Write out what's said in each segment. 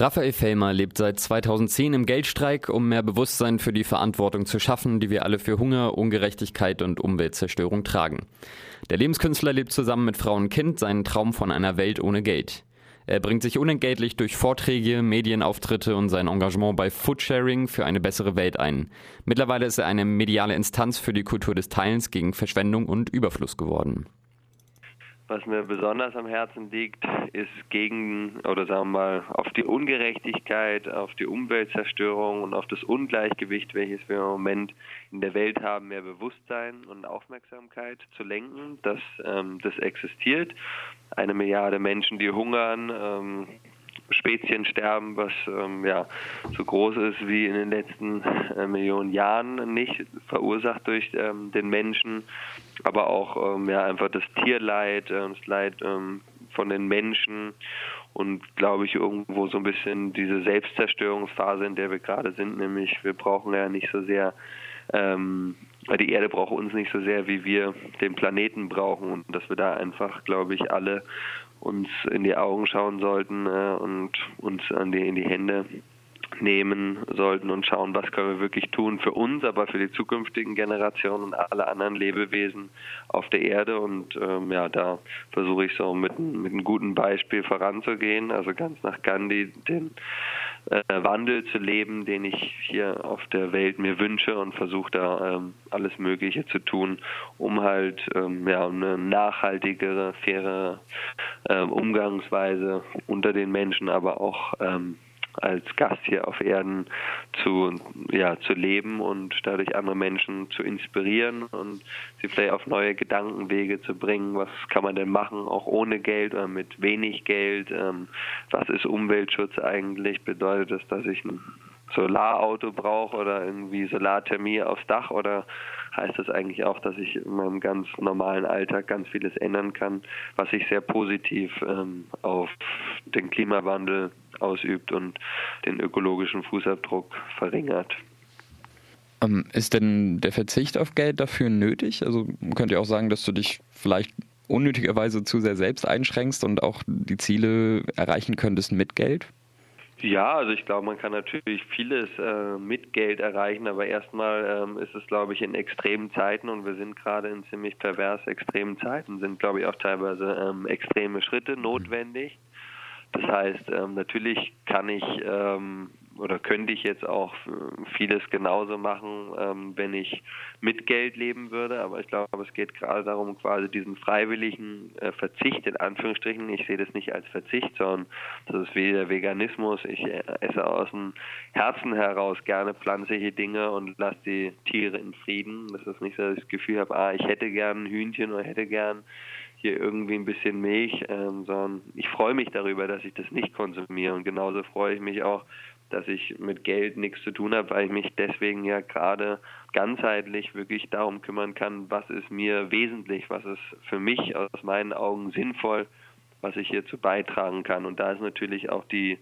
Raphael Fellmer lebt seit 2010 im Geldstreik, um mehr Bewusstsein für die Verantwortung zu schaffen, die wir alle für Hunger, Ungerechtigkeit und Umweltzerstörung tragen. Der Lebenskünstler lebt zusammen mit Frau und Kind seinen Traum von einer Welt ohne Geld. Er bringt sich unentgeltlich durch Vorträge, Medienauftritte und sein Engagement bei Foodsharing für eine bessere Welt ein. Mittlerweile ist er eine mediale Instanz für die Kultur des Teilens gegen Verschwendung und Überfluss geworden. Was mir besonders am Herzen liegt, ist gegen oder sagen wir mal auf die Ungerechtigkeit, auf die Umweltzerstörung und auf das Ungleichgewicht, welches wir im Moment in der Welt haben, mehr Bewusstsein und Aufmerksamkeit zu lenken, dass ähm, das existiert. Eine Milliarde Menschen, die hungern, ähm, Spezien sterben, was ähm, ja so groß ist wie in den letzten äh, Millionen Jahren nicht, verursacht durch ähm, den Menschen, aber auch ähm, ja einfach das Tierleid, äh, das Leid ähm, von den Menschen und glaube ich irgendwo so ein bisschen diese Selbstzerstörungsphase, in der wir gerade sind, nämlich wir brauchen ja nicht so sehr ähm, die Erde braucht uns nicht so sehr, wie wir den Planeten brauchen und dass wir da einfach, glaube ich, alle uns in die Augen schauen sollten äh, und uns an die, in die Hände nehmen sollten und schauen, was können wir wirklich tun für uns, aber für die zukünftigen Generationen und alle anderen Lebewesen auf der Erde. Und ähm, ja, da versuche ich so mit, mit einem guten Beispiel voranzugehen, also ganz nach Gandhi den äh, Wandel zu leben, den ich hier auf der Welt mir wünsche und versuche da ähm, alles Mögliche zu tun, um halt ähm, ja, eine nachhaltigere, faire äh, Umgangsweise unter den Menschen, aber auch ähm, als Gast hier auf Erden zu, ja, zu leben und dadurch andere Menschen zu inspirieren und sie vielleicht auf neue Gedankenwege zu bringen. Was kann man denn machen, auch ohne Geld oder mit wenig Geld? Ähm, was ist Umweltschutz eigentlich? Bedeutet das, dass ich ein Solarauto brauche oder irgendwie Solarthermie aufs Dach oder heißt das eigentlich auch, dass ich in meinem ganz normalen Alltag ganz vieles ändern kann, was sich sehr positiv ähm, auf den Klimawandel ausübt und den ökologischen Fußabdruck verringert. Ähm, ist denn der Verzicht auf Geld dafür nötig? Also könnt ihr auch sagen, dass du dich vielleicht unnötigerweise zu sehr selbst einschränkst und auch die Ziele erreichen könntest mit Geld? Ja, also ich glaube, man kann natürlich vieles äh, mit Geld erreichen, aber erstmal ähm, ist es, glaube ich, in extremen Zeiten und wir sind gerade in ziemlich pervers extremen Zeiten, sind, glaube ich, auch teilweise ähm, extreme Schritte notwendig. Das heißt, ähm, natürlich kann ich ähm, oder könnte ich jetzt auch vieles genauso machen, ähm, wenn ich mit Geld leben würde. Aber ich glaube, es geht gerade darum, quasi diesen freiwilligen äh, Verzicht in Anführungsstrichen. Ich sehe das nicht als Verzicht, sondern das ist wie der Veganismus. Ich äh, esse aus dem Herzen heraus gerne pflanzliche Dinge und lasse die Tiere in Frieden. Das ist nicht so, dass ich das Gefühl habe, ah, ich hätte gern ein Hühnchen oder hätte gern hier irgendwie ein bisschen Milch, ähm, sondern ich freue mich darüber, dass ich das nicht konsumiere. Und genauso freue ich mich auch, dass ich mit Geld nichts zu tun habe, weil ich mich deswegen ja gerade ganzheitlich wirklich darum kümmern kann, was ist mir wesentlich, was ist für mich aus meinen Augen sinnvoll, was ich hierzu beitragen kann. Und da ist natürlich auch die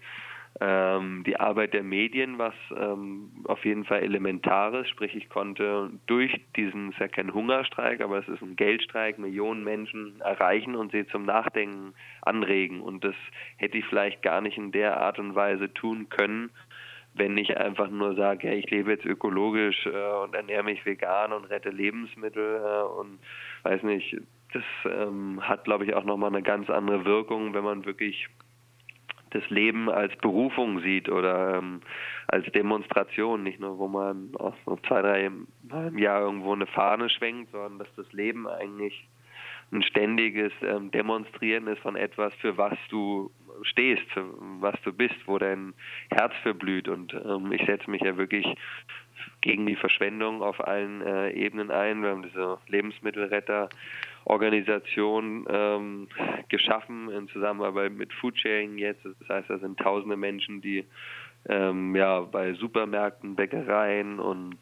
ähm, die Arbeit der Medien, was ähm, auf jeden Fall elementar ist. Sprich, ich konnte durch diesen, es ist ja kein Hungerstreik, aber es ist ein Geldstreik, Millionen Menschen erreichen und sie zum Nachdenken anregen. Und das hätte ich vielleicht gar nicht in der Art und Weise tun können, wenn ich einfach nur sage, ja, ich lebe jetzt ökologisch äh, und ernähre mich vegan und rette Lebensmittel äh, und weiß nicht, das ähm, hat, glaube ich, auch nochmal eine ganz andere Wirkung, wenn man wirklich das Leben als Berufung sieht oder ähm, als Demonstration, nicht nur, wo man auch so zwei, drei Mal im Jahr irgendwo eine Fahne schwenkt, sondern dass das Leben eigentlich ein ständiges ähm, Demonstrieren ist von etwas, für was du stehst, für was du bist, wo dein Herz verblüht. Und ähm, ich setze mich ja wirklich gegen die Verschwendung auf allen äh, Ebenen ein. Wir haben diese Lebensmittelretter-Organisation ähm, geschaffen in Zusammenarbeit mit Foodsharing jetzt. Das heißt, da sind tausende Menschen, die ähm, ja bei Supermärkten, Bäckereien und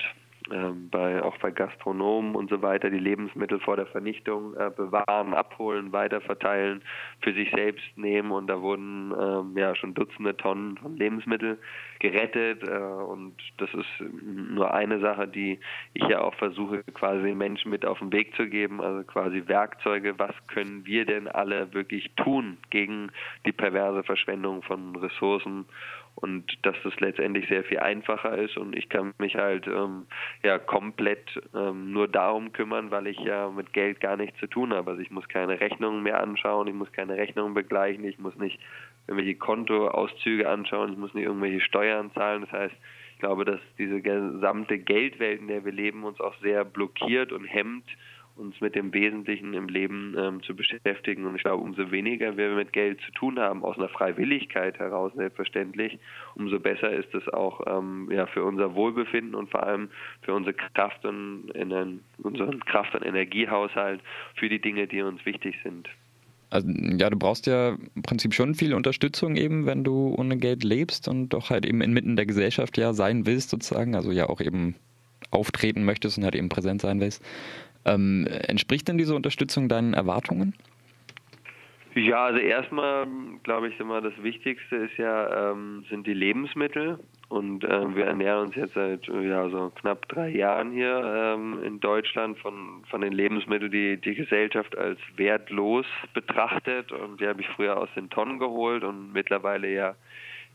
ähm, bei, auch bei Gastronomen und so weiter die Lebensmittel vor der Vernichtung äh, bewahren, abholen, weiterverteilen, für sich selbst nehmen. Und da wurden ähm, ja schon Dutzende Tonnen von Lebensmittel gerettet. Äh, und das ist nur eine Sache, die ich ja auch versuche quasi den Menschen mit auf den Weg zu geben, also quasi Werkzeuge, was können wir denn alle wirklich tun gegen die perverse Verschwendung von Ressourcen und dass das letztendlich sehr viel einfacher ist und ich kann mich halt ähm, ja komplett ähm, nur darum kümmern, weil ich ja mit Geld gar nichts zu tun habe. Also ich muss keine Rechnungen mehr anschauen, ich muss keine Rechnungen begleichen, ich muss nicht irgendwelche Kontoauszüge anschauen, ich muss nicht irgendwelche Steuern zahlen. Das heißt, ich glaube, dass diese gesamte Geldwelt, in der wir leben, uns auch sehr blockiert und hemmt, uns mit dem Wesentlichen im Leben ähm, zu beschäftigen. Und ich glaube, umso weniger wir mit Geld zu tun haben, aus einer Freiwilligkeit heraus selbstverständlich, umso besser ist es auch ähm, ja, für unser Wohlbefinden und vor allem für unsere Kraft und in unseren Kraft- und Energiehaushalt für die Dinge, die uns wichtig sind. Also, ja, du brauchst ja im Prinzip schon viel Unterstützung eben, wenn du ohne Geld lebst und doch halt eben inmitten der Gesellschaft ja sein willst sozusagen, also ja auch eben auftreten möchtest und halt eben präsent sein willst. Ähm, entspricht denn diese Unterstützung deinen Erwartungen? Ja, also erstmal glaube ich immer das Wichtigste ist ja ähm, sind die Lebensmittel und ähm, wir ernähren uns jetzt seit ja so knapp drei Jahren hier ähm, in Deutschland von von den Lebensmitteln, die die Gesellschaft als wertlos betrachtet und die habe ich früher aus den Tonnen geholt und mittlerweile ja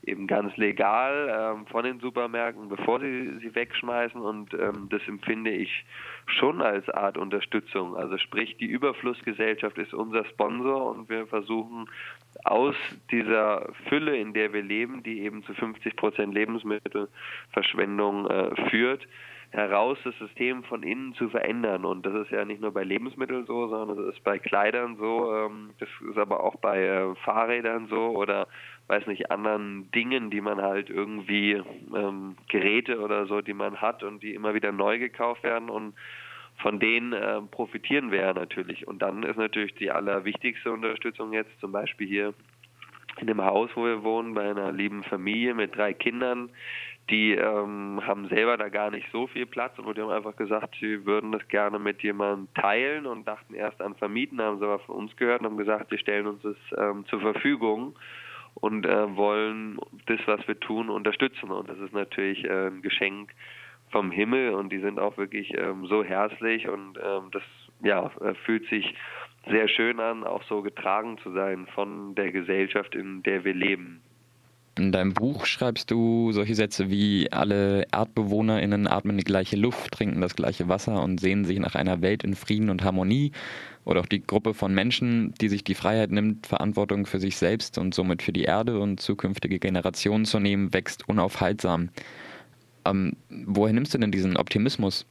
eben ganz legal ähm, von den Supermärkten, bevor sie sie wegschmeißen und ähm, das empfinde ich schon als Art Unterstützung. Also sprich, die Überflussgesellschaft ist unser Sponsor und wir versuchen aus dieser Fülle, in der wir leben, die eben zu 50 Prozent Lebensmittelverschwendung äh, führt, heraus das System von innen zu verändern. Und das ist ja nicht nur bei Lebensmitteln so, sondern das ist bei Kleidern so, ähm, das ist aber auch bei äh, Fahrrädern so oder weiß nicht, anderen Dingen, die man halt irgendwie, ähm, Geräte oder so, die man hat und die immer wieder neu gekauft werden und von denen äh, profitieren wir ja natürlich. Und dann ist natürlich die allerwichtigste Unterstützung jetzt zum Beispiel hier in dem Haus, wo wir wohnen, bei einer lieben Familie mit drei Kindern, die ähm, haben selber da gar nicht so viel Platz und die haben einfach gesagt, sie würden das gerne mit jemandem teilen und dachten erst an Vermieten, haben sie aber von uns gehört und haben gesagt, wir stellen uns das ähm, zur Verfügung und äh, wollen das, was wir tun, unterstützen. Und das ist natürlich äh, ein Geschenk vom Himmel und die sind auch wirklich ähm, so herzlich und ähm, das ja äh, fühlt sich sehr schön an, auch so getragen zu sein von der Gesellschaft, in der wir leben. In deinem Buch schreibst du solche Sätze wie alle ErdbewohnerInnen atmen die gleiche Luft, trinken das gleiche Wasser und sehen sich nach einer Welt in Frieden und Harmonie. Oder auch die Gruppe von Menschen, die sich die Freiheit nimmt, Verantwortung für sich selbst und somit für die Erde und zukünftige Generationen zu nehmen, wächst unaufhaltsam. Ähm, woher nimmst du denn diesen Optimismus?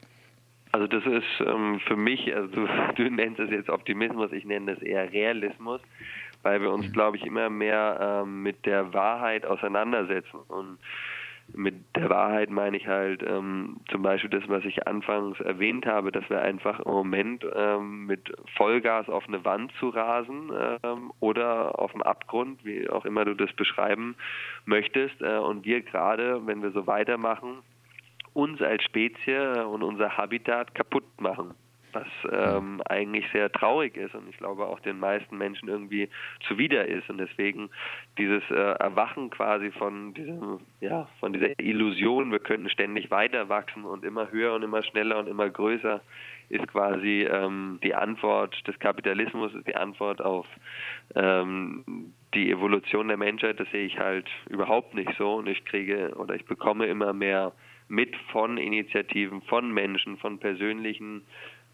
Also das ist ähm, für mich, also du, du nennst es jetzt Optimismus, ich nenne es eher Realismus weil wir uns, glaube ich, immer mehr ähm, mit der Wahrheit auseinandersetzen. Und mit der Wahrheit meine ich halt ähm, zum Beispiel das, was ich anfangs erwähnt habe, dass wir einfach im Moment ähm, mit Vollgas auf eine Wand zu rasen ähm, oder auf dem Abgrund, wie auch immer du das beschreiben möchtest. Äh, und wir gerade, wenn wir so weitermachen, uns als Spezie und unser Habitat kaputt machen was ähm, eigentlich sehr traurig ist und ich glaube auch den meisten Menschen irgendwie zuwider ist. Und deswegen dieses äh, Erwachen quasi von diesem ja von dieser Illusion wir könnten ständig weiter wachsen und immer höher und immer schneller und immer größer ist quasi ähm, die Antwort des Kapitalismus ist die Antwort auf ähm, die Evolution der Menschheit. Das sehe ich halt überhaupt nicht so. Und ich kriege oder ich bekomme immer mehr mit von Initiativen, von Menschen, von persönlichen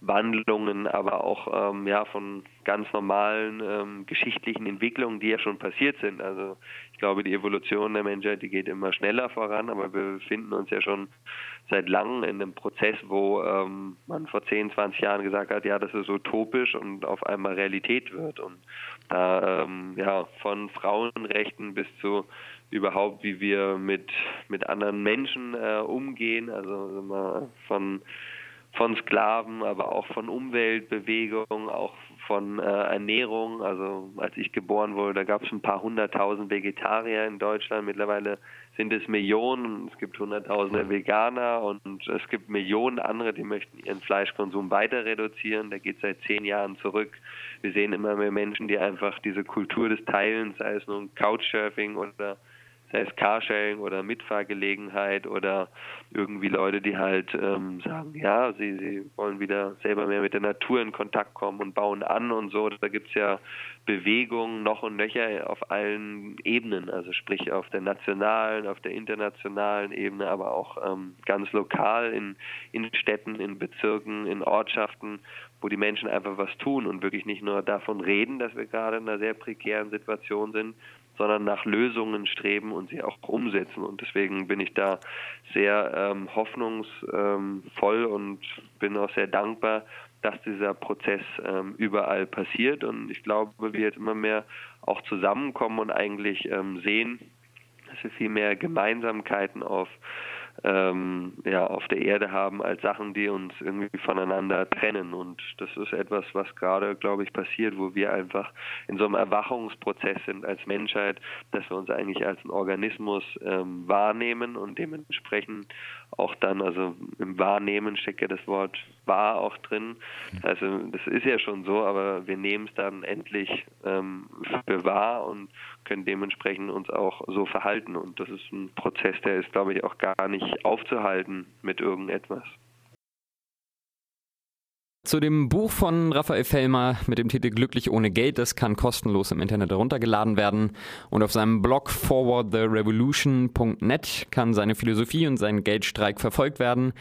Wandlungen, aber auch ähm, ja von ganz normalen ähm, geschichtlichen Entwicklungen, die ja schon passiert sind. Also ich glaube, die Evolution der Menschheit, die geht immer schneller voran, aber wir befinden uns ja schon seit langem in einem Prozess, wo ähm, man vor 10, 20 Jahren gesagt hat, ja, das ist utopisch und auf einmal Realität wird. Und da ähm, ja von Frauenrechten bis zu überhaupt, wie wir mit mit anderen Menschen äh, umgehen, also immer von von Sklaven, aber auch von Umweltbewegungen, auch von äh, Ernährung. Also als ich geboren wurde, da gab es ein paar hunderttausend Vegetarier in Deutschland. Mittlerweile sind es Millionen. Es gibt hunderttausende Veganer und es gibt Millionen andere, die möchten ihren Fleischkonsum weiter reduzieren. Der geht seit zehn Jahren zurück. Wir sehen immer mehr Menschen, die einfach diese Kultur des Teilens, sei es nun Couchsurfing oder sei es Carsharing oder Mitfahrgelegenheit oder irgendwie Leute, die halt ähm, sagen, ja, sie, sie wollen wieder selber mehr mit der Natur in Kontakt kommen und bauen an und so. Da gibt es ja Bewegungen noch und nöcher auf allen Ebenen, also sprich auf der nationalen, auf der internationalen Ebene, aber auch ähm, ganz lokal in, in Städten, in Bezirken, in Ortschaften, wo die Menschen einfach was tun und wirklich nicht nur davon reden, dass wir gerade in einer sehr prekären Situation sind, sondern nach Lösungen streben und sie auch umsetzen. Und deswegen bin ich da sehr ähm, hoffnungsvoll und bin auch sehr dankbar, dass dieser Prozess ähm, überall passiert. Und ich glaube, wir jetzt immer mehr auch zusammenkommen und eigentlich ähm, sehen, dass wir viel mehr Gemeinsamkeiten auf ähm, ja, auf der Erde haben als Sachen, die uns irgendwie voneinander trennen. Und das ist etwas, was gerade, glaube ich, passiert, wo wir einfach in so einem Erwachungsprozess sind als Menschheit, dass wir uns eigentlich als ein Organismus ähm, wahrnehmen und dementsprechend auch dann, also im Wahrnehmen steckt ja das Wort wahr auch drin. Also das ist ja schon so, aber wir nehmen es dann endlich ähm, für wahr und können dementsprechend uns auch so verhalten. Und das ist ein Prozess, der ist, glaube ich, auch gar nicht aufzuhalten mit irgendetwas. Zu dem Buch von Raphael Fellmer mit dem Titel Glücklich ohne Geld, das kann kostenlos im Internet heruntergeladen werden. Und auf seinem Blog forwardtherevolution.net kann seine Philosophie und sein Geldstreik verfolgt werden.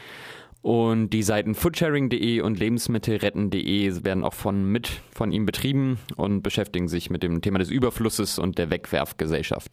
Und die Seiten foodsharing.de und lebensmittelretten.de werden auch von mit von ihm betrieben und beschäftigen sich mit dem Thema des Überflusses und der Wegwerfgesellschaft.